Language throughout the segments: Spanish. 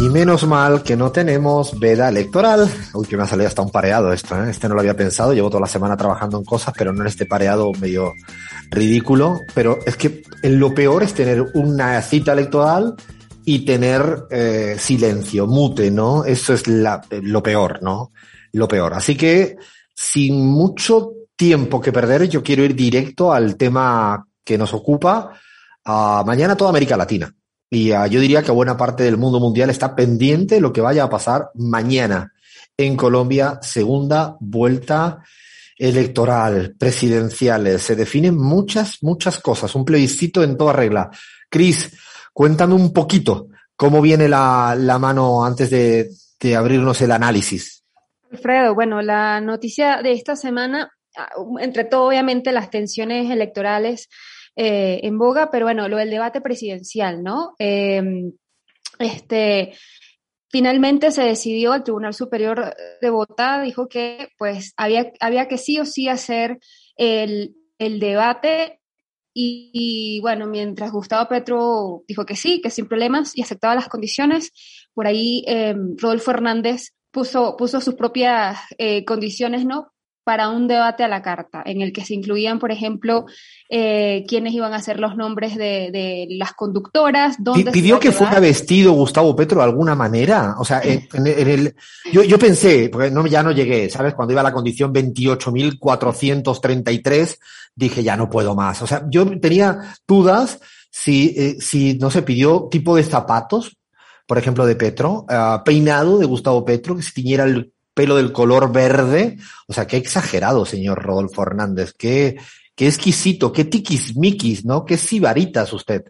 Y menos mal que no tenemos veda electoral. Uy, que me ha salido hasta un pareado esto, ¿eh? Este no lo había pensado. Llevo toda la semana trabajando en cosas, pero no en este pareado medio ridículo. Pero es que lo peor es tener una cita electoral y tener eh, silencio, mute, ¿no? Eso es la, lo peor, ¿no? Lo peor. Así que, sin mucho tiempo que perder, yo quiero ir directo al tema que nos ocupa. Mañana toda América Latina. Y uh, yo diría que buena parte del mundo mundial está pendiente de lo que vaya a pasar mañana en Colombia, segunda vuelta electoral, presidenciales. Se definen muchas, muchas cosas. Un plebiscito en toda regla. Cris, cuéntame un poquito cómo viene la, la mano antes de, de abrirnos el análisis. Alfredo, bueno, la noticia de esta semana, ah, entre todo, obviamente, las tensiones electorales eh, en boga, pero bueno, lo del debate presidencial, ¿no? Eh, este, finalmente se decidió, el Tribunal Superior de Bogotá dijo que pues había, había que sí o sí hacer el, el debate y, bueno, mientras Gustavo Petro dijo que sí, que sin problemas y aceptaba las condiciones, por ahí eh, Rodolfo Hernández puso, puso sus propias eh, condiciones, ¿no? Para un debate a la carta, en el que se incluían, por ejemplo, eh, quiénes iban a ser los nombres de, de las conductoras. Dónde ¿Pidió que fuera vestido Gustavo Petro de alguna manera? O sea, en, en, en el, yo, yo, pensé, porque no, ya no llegué, ¿sabes? Cuando iba a la condición 28.433, dije, ya no puedo más. O sea, yo tenía dudas si, eh, si no se pidió tipo de zapatos, por ejemplo, de Petro, uh, peinado de Gustavo Petro, que se tiñera el pelo del color verde. O sea, qué exagerado, señor Rodolfo Hernández. Qué, qué exquisito, qué tiquismiquis, ¿no? Qué sibaritas usted.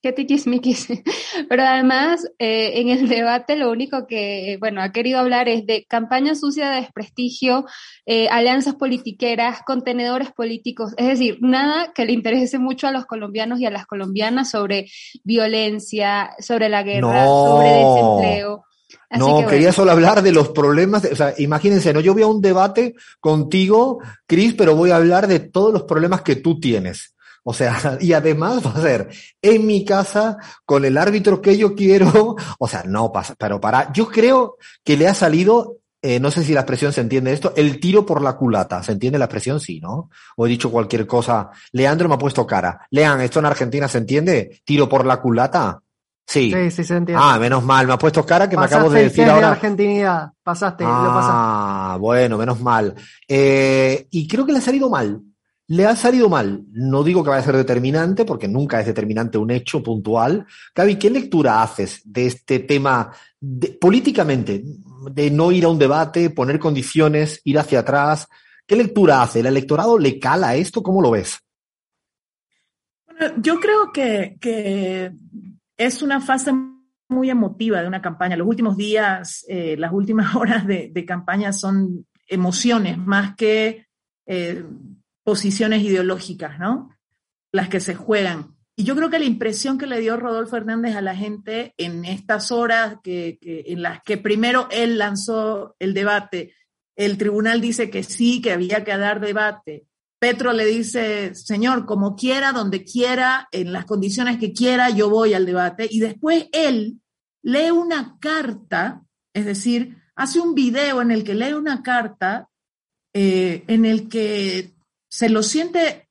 Qué tiquismiquis. Pero además, eh, en el debate lo único que, bueno, ha querido hablar es de campaña sucia de desprestigio, eh, alianzas politiqueras, contenedores políticos. Es decir, nada que le interese mucho a los colombianos y a las colombianas sobre violencia, sobre la guerra, no. sobre desempleo. Así no, que quería solo hablar de los problemas, de, o sea, imagínense, no, yo voy a un debate contigo, Cris, pero voy a hablar de todos los problemas que tú tienes. O sea, y además va a ser en mi casa, con el árbitro que yo quiero. O sea, no pasa, pero para, yo creo que le ha salido, eh, no sé si la expresión se entiende esto, el tiro por la culata. ¿Se entiende la expresión? Sí, ¿no? O he dicho cualquier cosa. Leandro me ha puesto cara. Lean, ¿esto en Argentina se entiende? ¿Tiro por la culata? Sí. Sí, sí se entiende. Ah, menos mal, me ha puesto cara que pasaste me acabo de decir ahora. De argentinidad, pasaste, ah, lo pasaste. Ah, bueno, menos mal. Eh, y creo que le ha salido mal. Le ha salido mal. No digo que vaya a ser determinante, porque nunca es determinante un hecho puntual. Gaby, ¿qué lectura haces de este tema de, políticamente? De no ir a un debate, poner condiciones, ir hacia atrás. ¿Qué lectura hace? ¿El electorado le cala esto? ¿Cómo lo ves? Bueno, yo creo que, que es una fase muy emotiva de una campaña. Los últimos días, eh, las últimas horas de, campaña son emociones más que eh, posiciones ideológicas, ¿no? Las que se juegan. Y yo creo que la impresión que le dio Rodolfo Hernández a la gente en estas horas que, en las que primero él lanzó el debate, el tribunal dice que sí, que había que dar debate, Petro le dice, señor, como quiera, donde quiera, en las condiciones que quiera, yo voy al debate. Y después él lee una carta, es decir, hace un video en el que lee una carta eh, en el que se lo siente,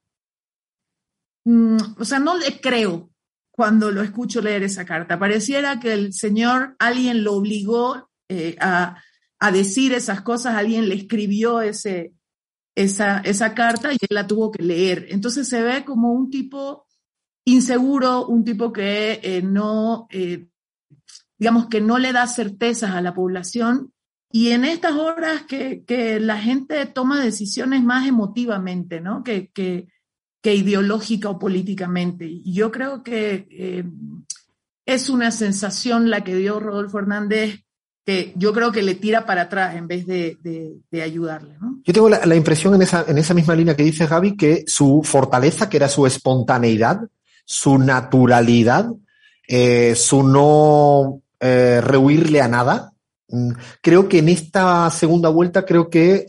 mm, o sea, no le creo cuando lo escucho leer esa carta. Pareciera que el señor, alguien lo obligó eh, a, a decir esas cosas, alguien le escribió ese, esa, esa carta y él la tuvo que leer. Entonces se ve como un tipo inseguro, un tipo que eh, no, eh, digamos que no le da certezas a la población y en estas horas que, que la gente toma decisiones más emotivamente, ¿no? Que, que, que ideológica o políticamente. Y yo creo que eh, es una sensación la que dio Rodolfo Hernández que yo creo que le tira para atrás en vez de, de, ayudarle. ¿no? Yo tengo la, la, impresión en esa, en esa misma línea que dice Gaby que su fortaleza, que era su espontaneidad, su naturalidad, eh, su no eh, rehuirle a nada, mm, creo que en esta segunda vuelta creo que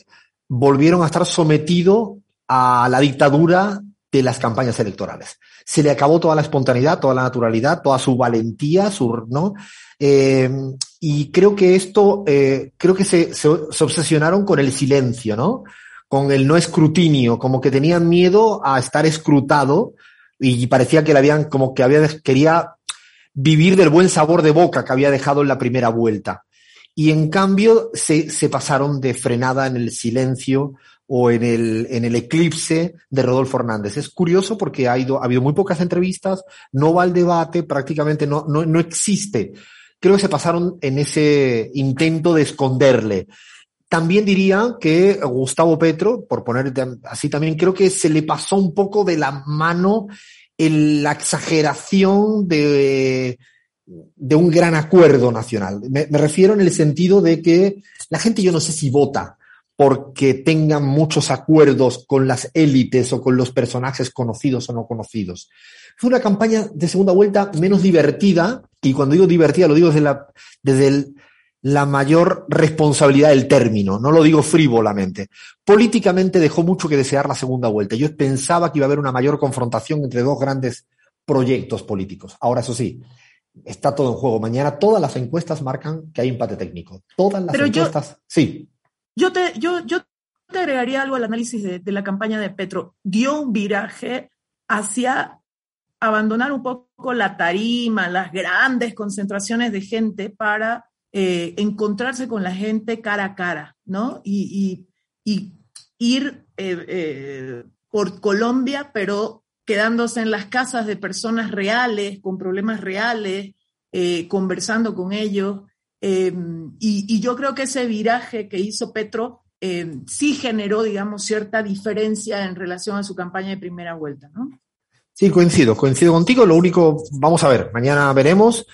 volvieron a estar sometidos a la dictadura de las campañas electorales. Se le acabó toda la espontaneidad, toda la naturalidad, toda su valentía, su, ¿no? Eh, y creo que esto, eh, creo que se, se, se, obsesionaron con el silencio, ¿no? Con el no escrutinio, como que tenían miedo a estar escrutado y parecía que le habían, como que había, quería vivir del buen sabor de boca que había dejado en la primera vuelta. Y en cambio se, se pasaron de frenada en el silencio o en el, en el eclipse de Rodolfo Hernández. Es curioso porque ha, ido, ha habido muy pocas entrevistas, no va al debate, prácticamente no, no, no existe. Creo que se pasaron en ese intento de esconderle. También diría que Gustavo Petro, por poner así también, creo que se le pasó un poco de la mano la exageración de, de un gran acuerdo nacional. Me, refiero en el sentido de que la gente yo no sé si vota porque tengan muchos acuerdos con las élites o con los personajes conocidos o no conocidos. Fue una campaña de segunda vuelta menos divertida, y cuando digo divertida lo digo desde la, desde el, la mayor responsabilidad del término, no lo digo frívolamente. Políticamente dejó mucho que desear la segunda vuelta. Yo pensaba que iba a haber una mayor confrontación entre dos grandes proyectos políticos. Ahora, eso sí, está todo en juego. Mañana todas las encuestas marcan que hay empate técnico. Todas las Pero encuestas. Yo, sí. Yo te, yo, yo te agregaría algo al análisis de, de la campaña de Petro. Dio un viraje hacia abandonar un poco la tarima, las grandes concentraciones de gente para eh, encontrarse con la gente cara a cara, ¿no? Y, y, ir eh, eh, por Colombia, pero quedándose en las casas de personas reales, con problemas reales, conversando con ellos. Eh, y, yo creo que ese viraje que hizo Petro eh, sí generó, digamos, cierta diferencia en relación a su campaña de primera vuelta, ¿no? Sí, coincido, coincido contigo. Lo único, vamos a ver, mañana veremos.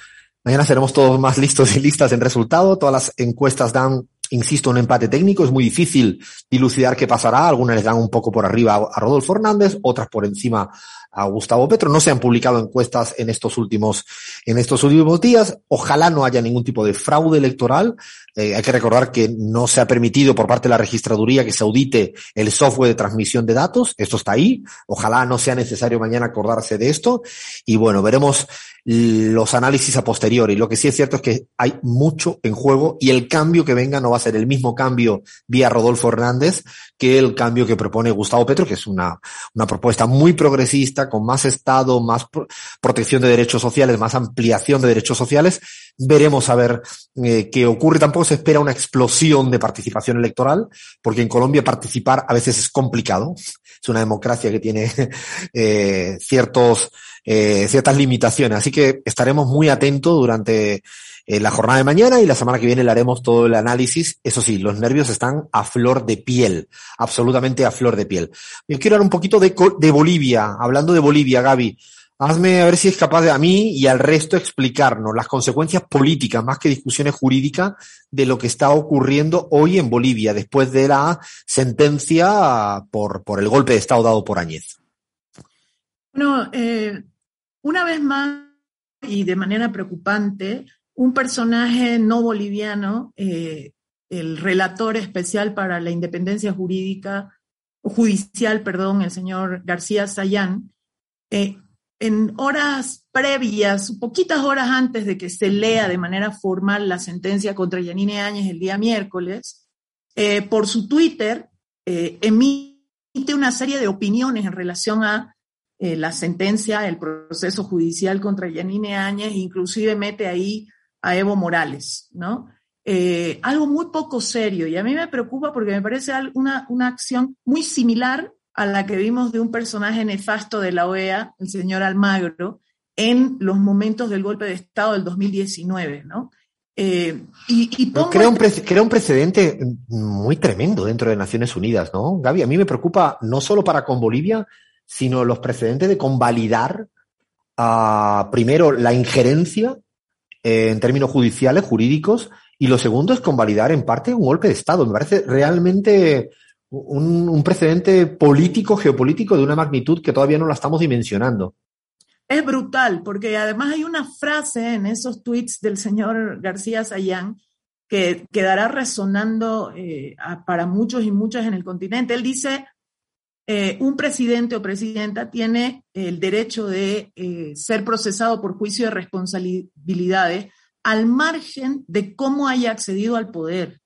Mañana seremos todos más listos y listas en resultado. Todas las encuestas dan, insisto, un empate técnico. Es muy difícil dilucidar qué pasará. Algunas les dan un poco por arriba a Rodolfo Hernández, otras por encima a Gustavo Petro. No se han publicado encuestas en estos últimos, en estos últimos días. Ojalá no haya ningún tipo de fraude electoral. Eh, hay que recordar que no se ha permitido por parte de la registraduría que se audite el software de transmisión de datos. Esto está ahí. Ojalá no sea necesario mañana acordarse de esto. Y bueno, veremos los análisis a posteriori. Lo que sí es cierto es que hay mucho en juego y el cambio que venga no va a ser el mismo cambio vía Rodolfo Hernández que el cambio que propone Gustavo Petro, que es una, una propuesta muy progresista, con más Estado, más pro protección de derechos sociales, más ampliación de derechos sociales. Veremos a ver eh, qué ocurre. Tampoco se espera una explosión de participación electoral, porque en Colombia participar a veces es complicado. Es una democracia que tiene eh, ciertos, eh, ciertas limitaciones. Así que estaremos muy atentos durante eh, la jornada de mañana y la semana que viene le haremos todo el análisis. Eso sí, los nervios están a flor de piel, absolutamente a flor de piel. Yo quiero hablar un poquito de, de Bolivia, hablando de Bolivia, Gaby. Hazme a ver si es capaz de a mí y al resto explicarnos las consecuencias políticas, más que discusiones jurídicas, de lo que está ocurriendo hoy en Bolivia, después de la sentencia por, por el golpe de Estado dado por Añez. Bueno, eh, una vez más y de manera preocupante, un personaje no boliviano, eh, el relator especial para la independencia jurídica, judicial, perdón, el señor García Sayán, eh, en horas previas, poquitas horas antes de que se lea de manera formal la sentencia contra Yanine Áñez el día miércoles, eh, por su Twitter emite una serie de opiniones en relación a eh, la sentencia, el proceso judicial contra Yanine Áñez, inclusive mete ahí a Evo Morales, ¿no? Eh, algo muy poco serio y a mí me preocupa porque me parece una, una acción muy similar a la que vimos de un personaje nefasto de la OEA, el señor Almagro, en los momentos del golpe de Estado del 2019, ¿no? Eh, y, y pongo crea, un crea, un precedente muy tremendo dentro de Naciones Unidas, ¿no? Gaby, a mí me preocupa no solo para con Bolivia, sino los precedentes de convalidar uh, primero la injerencia eh, en términos judiciales, jurídicos, y lo segundo es convalidar en parte un golpe de Estado. Me parece realmente un, precedente político, geopolítico de una magnitud que todavía no la estamos dimensionando. Es brutal, porque además hay una frase en esos tweets del señor García Sayán que quedará resonando eh, para muchos y muchas en el continente. Él dice, eh, un presidente o presidenta tiene el derecho de eh, ser procesado por juicio de responsabilidades al margen de cómo haya accedido al poder.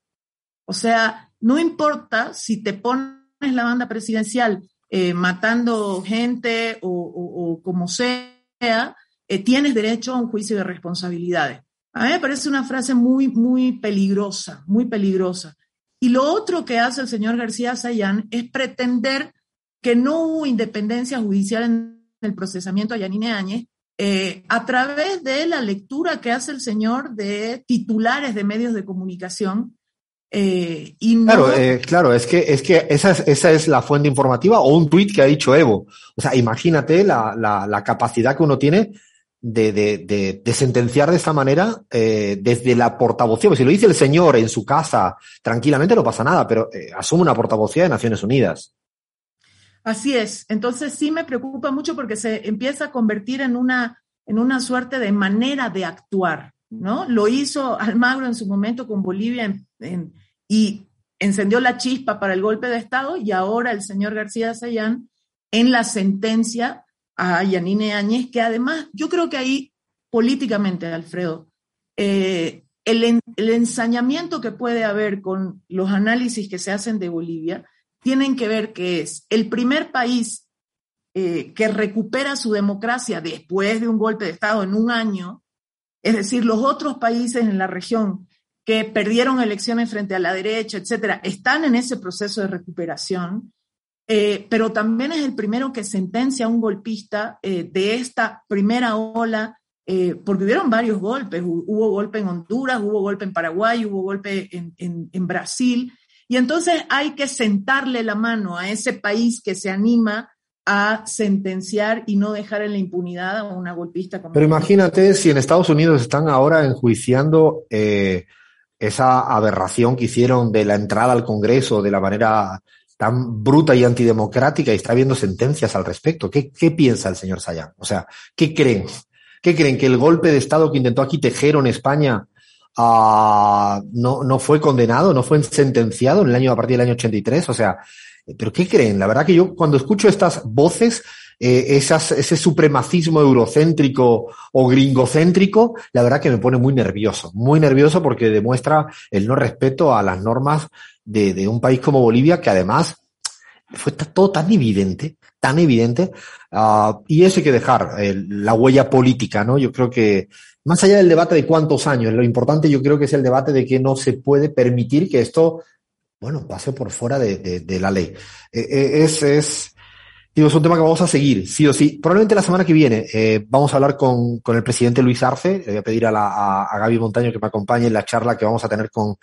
O sea, no importa si te pones la banda presidencial eh, matando gente o, como sea, tienes derecho a un juicio de responsabilidades. A mí me parece una frase muy, muy peligrosa, muy peligrosa. Y lo otro que hace el señor García Sayán es pretender que no hubo independencia judicial en el procesamiento a Yanine Áñez eh, a través de la lectura que hace el señor de titulares de medios de comunicación. eh, Claro, eh, claro, es que, es que esa es, esa es la fuente informativa o un tuit que ha dicho Evo. O sea, imagínate la, la, capacidad que uno tiene de, de, de, sentenciar de esta manera desde la portavocía. Pues si lo dice el señor en su casa, tranquilamente no pasa nada, pero asume una portavocía de Naciones Unidas. Así es. Entonces sí me preocupa mucho porque se empieza a convertir en una, en una suerte de manera de actuar, ¿no? Lo hizo Almagro en su momento con Bolivia y encendió la chispa para el golpe de Estado y ahora el señor García Sayán en la sentencia a Yanine Áñez, que además yo creo que ahí políticamente, Alfredo, eh, el, el ensañamiento que puede haber con los análisis que se hacen de Bolivia tienen que ver que es el primer país eh, que recupera su democracia después de un golpe de Estado en un año, es decir, los otros países en la región que perdieron elecciones frente a la derecha, etcétera, están en ese proceso de recuperación, eh, pero también es el primero que sentencia a un golpista eh, de esta primera ola, porque hubieron varios golpes, Hu- hubo golpe en Honduras, hubo golpe en Paraguay, hubo golpe en Brasil, y entonces hay que sentarle la mano a ese país que se anima a sentenciar y no dejar en la impunidad a una golpista como Pero imagínate si en Estados Unidos están ahora enjuiciando eh, esa aberración que hicieron de la entrada al Congreso de la manera tan bruta y antidemocrática y está habiendo sentencias al respecto. ¿Qué, qué piensa el señor Sayán? O sea, ¿qué creen? ¿Qué creen? ¿Que el golpe de Estado que intentó aquí Tejero en España no, no fue condenado, no fue sentenciado en el año a partir del año 83? O sea, ¿pero qué creen? La verdad que yo cuando escucho estas voces, eh, esas, ese supremacismo eurocéntrico o gringocéntrico, la verdad que me pone muy nervioso, muy nervioso porque demuestra el no respeto a las normas de, de un país como Bolivia, que además fue todo tan evidente, tan evidente, ah, y eso hay que dejar, la huella política, ¿no? Yo creo que, más allá del debate de cuántos años, lo importante yo creo que es el debate de que no se puede permitir que esto, bueno, pase por fuera de, la ley. Eh, eh, es, es, digo, es un tema que vamos a seguir, sí o sí. Probablemente la semana que viene eh, vamos a hablar con, con el presidente Luis Arce, le voy a pedir a, la, a, Gaby Montaño que me acompañe en la charla que vamos a tener con,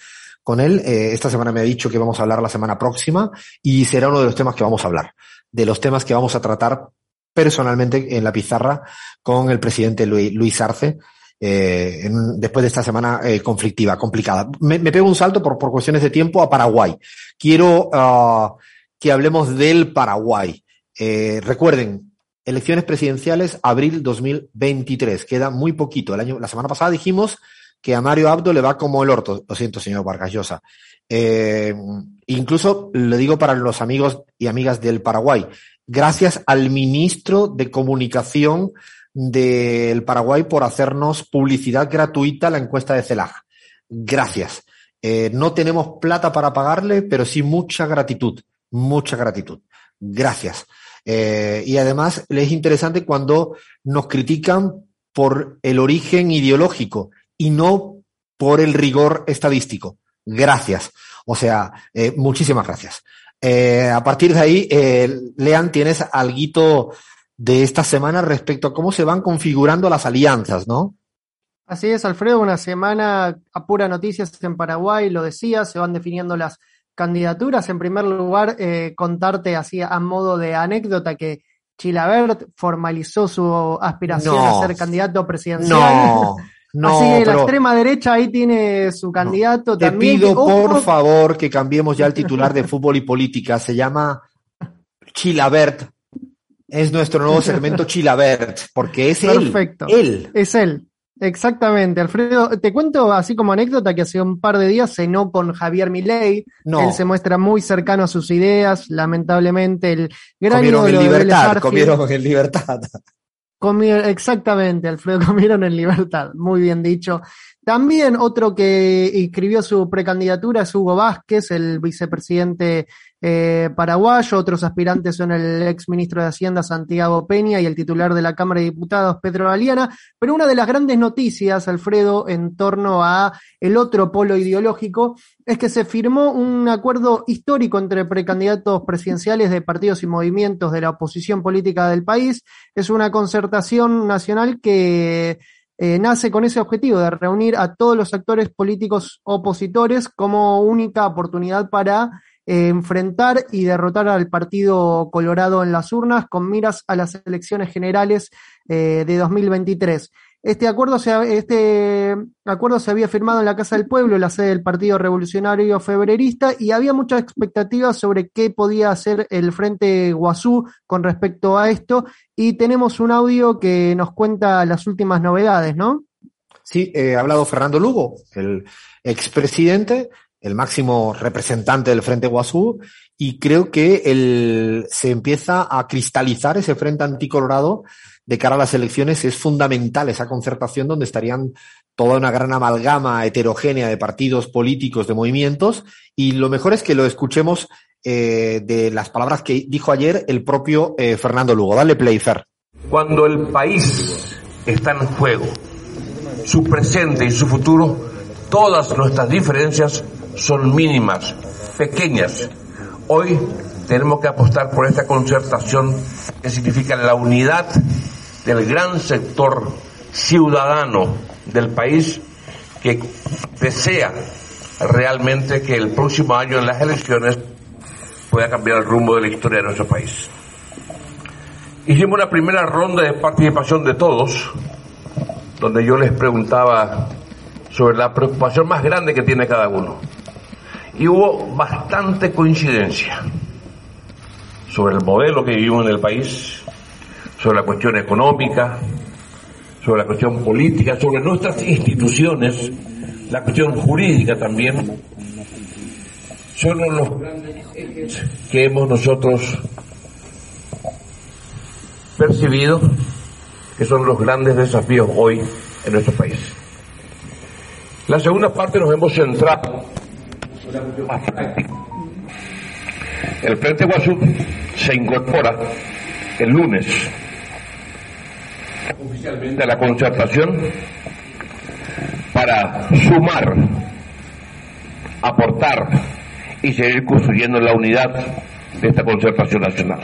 con él. Esta semana me ha dicho que vamos a hablar la semana próxima y será uno de los temas que vamos a hablar, de los temas que vamos a tratar personalmente en la pizarra con el presidente Luis Arce. Eh, en- después de esta semana eh, conflictiva, complicada. Me, me pego un salto por, por cuestiones de tiempo a Paraguay. Quiero ah, que hablemos del Paraguay. Eh, recuerden, elecciones presidenciales, abril 2023. Queda muy poquito. El año, la semana pasada dijimos que a Mario Abdo le va como el orto. Lo siento, señor Vargas Llosa. Eh, incluso le digo para los amigos y amigas del Paraguay, gracias al ministro de Comunicación del Paraguay por hacernos publicidad gratuita a la encuesta de CELAG. Gracias. Eh, no tenemos plata para pagarle, pero sí mucha gratitud, mucha gratitud. Gracias. Eh, y además es interesante cuando nos critican por el origen ideológico y no por el rigor estadístico. Gracias. O sea, eh, muchísimas gracias. A partir de ahí, eh, Lean, tienes algo de esta semana respecto a cómo se van configurando las alianzas, ¿no? Así es, Alfredo, una semana a pura noticias en Paraguay, lo decía, se van definiendo las candidaturas. En primer lugar, eh, contarte así a modo de anécdota que Chilabert formalizó su aspiración No. a ser candidato presidencial. No, No, Así que la extrema derecha ahí tiene su candidato te también. pido que, por favor que cambiemos ya el titular de fútbol y política. Se llama Chilabert. Es nuestro nuevo segmento Chilabert, porque es Perfecto. él. Él. Es él. Exactamente, Alfredo. Te cuento así como anécdota que hace un par de días cenó con Javier Milei. No. Él se muestra muy cercano a sus ideas. Lamentablemente, el gran Comieron en libertad, comieron en libertad. Comi- exactamente, Alfredo, comieron en libertad, muy bien dicho. También otro que inscribió su precandidatura es Hugo Vázquez, el vicepresidente eh, paraguayo. Otros aspirantes son el ex ministro de Hacienda Santiago Peña y el titular de la Cámara de Diputados Pedro Galeana. Pero una de las grandes noticias, Alfredo, en torno a el otro polo ideológico, es que se firmó un acuerdo histórico entre precandidatos presidenciales de partidos y movimientos de la oposición política del país. Es una concertación nacional que eh, nace con ese objetivo de reunir a todos los actores políticos opositores como única oportunidad para enfrentar y derrotar al Partido Colorado en las urnas con miras a las elecciones generales eh, de 2023. Este acuerdo, se, este acuerdo se había firmado en la Casa del Pueblo, la sede del Partido Revolucionario Febrerista, y había muchas expectativas sobre qué podía hacer el Frente Guazú con respecto a esto. Y tenemos un audio que nos cuenta las últimas novedades, ¿no? Sí, eh, ha hablado Fernando Lugo, el expresidente, el máximo representante del Frente Guasú, y creo que el, se empieza a cristalizar ese frente anticolorado de cara a las elecciones. Es fundamental esa concertación donde estarían toda una gran amalgama heterogénea de partidos políticos, de movimientos, y lo mejor es que lo escuchemos eh, de las palabras que dijo ayer el propio eh, Fernando Lugo. Dale play, Fer. Cuando el país está en juego, su presente y su futuro, todas nuestras diferencias son mínimas, pequeñas. Hoy tenemos que apostar por esta concertación que significa la unidad del gran sector ciudadano del país que desea realmente que el próximo año en las elecciones pueda cambiar el rumbo de la historia de nuestro país. Hicimos una primera ronda de participación de todos, donde yo les preguntaba sobre la preocupación más grande que tiene cada uno. Y hubo bastante coincidencia sobre el modelo que vivimos en el país, sobre la cuestión económica, sobre la cuestión política, sobre nuestras instituciones, la cuestión jurídica también. Son los grandes ejes que hemos nosotros percibido que son los grandes desafíos hoy en nuestro país. La segunda parte nos hemos centrado El Frente Guasú se incorpora el lunes oficialmente a la concertación para sumar, aportar y seguir construyendo la unidad de esta concertación nacional.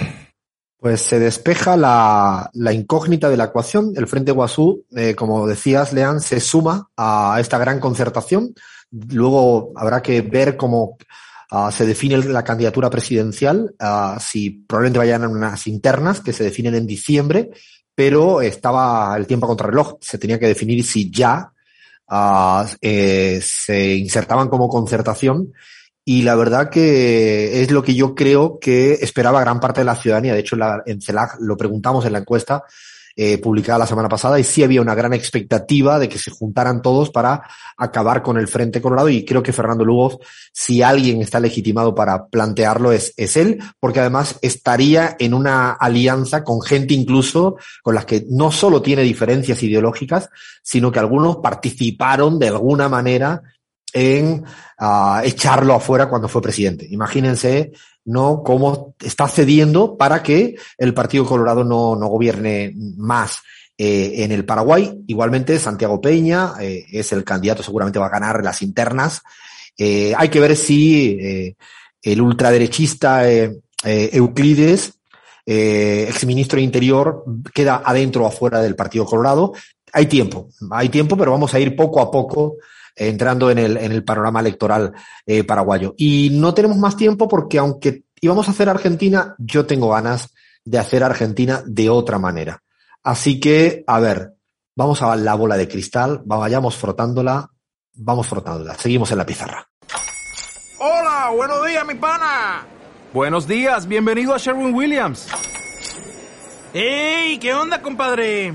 Pues se despeja la, incógnita de la ecuación. El Frente Guasú, eh, como decías, Lean, se suma a esta gran concertación. Luego habrá que ver cómo ah, se define la candidatura presidencial, ah, si probablemente vayan a unas internas que se definen en diciembre, pero estaba el tiempo a contrarreloj. Se tenía que definir si ya ah, eh, se insertaban como concertación y la verdad que es lo que yo creo que esperaba gran parte de la ciudadanía. De hecho, la, en CELAC lo preguntamos en la encuesta eh, publicada la semana pasada y sí había una gran expectativa de que se juntaran todos para acabar con el Frente Colorado y creo que Fernando Lugo, si alguien está legitimado para plantearlo, es, es él, porque además estaría en una alianza con gente incluso con las que no solo tiene diferencias ideológicas, sino que algunos participaron de alguna manera en uh, echarlo afuera cuando fue presidente. Imagínense, ¿no? Cómo está cediendo para que el Partido Colorado no, no gobierne más. Eh, en el Paraguay, igualmente, Santiago Peña eh, es el candidato, seguramente va a ganar las internas. Eh, hay que ver si el ultraderechista Euclides, exministro de Interior, queda adentro o afuera del Partido Colorado. Hay tiempo, hay tiempo, pero vamos a ir poco a poco entrando en el, en el panorama electoral eh, paraguayo. Y no tenemos más tiempo porque aunque íbamos a hacer Argentina, yo tengo ganas de hacer Argentina de otra manera. Así que, a ver, Vamos a la bola de cristal, vayamos frotándola, vamos frotándola. Seguimos en la pizarra. Hola, buenos días, mi pana. Buenos días, bienvenido a Sherwin Williams. ¡Ey! ¿Qué onda, compadre?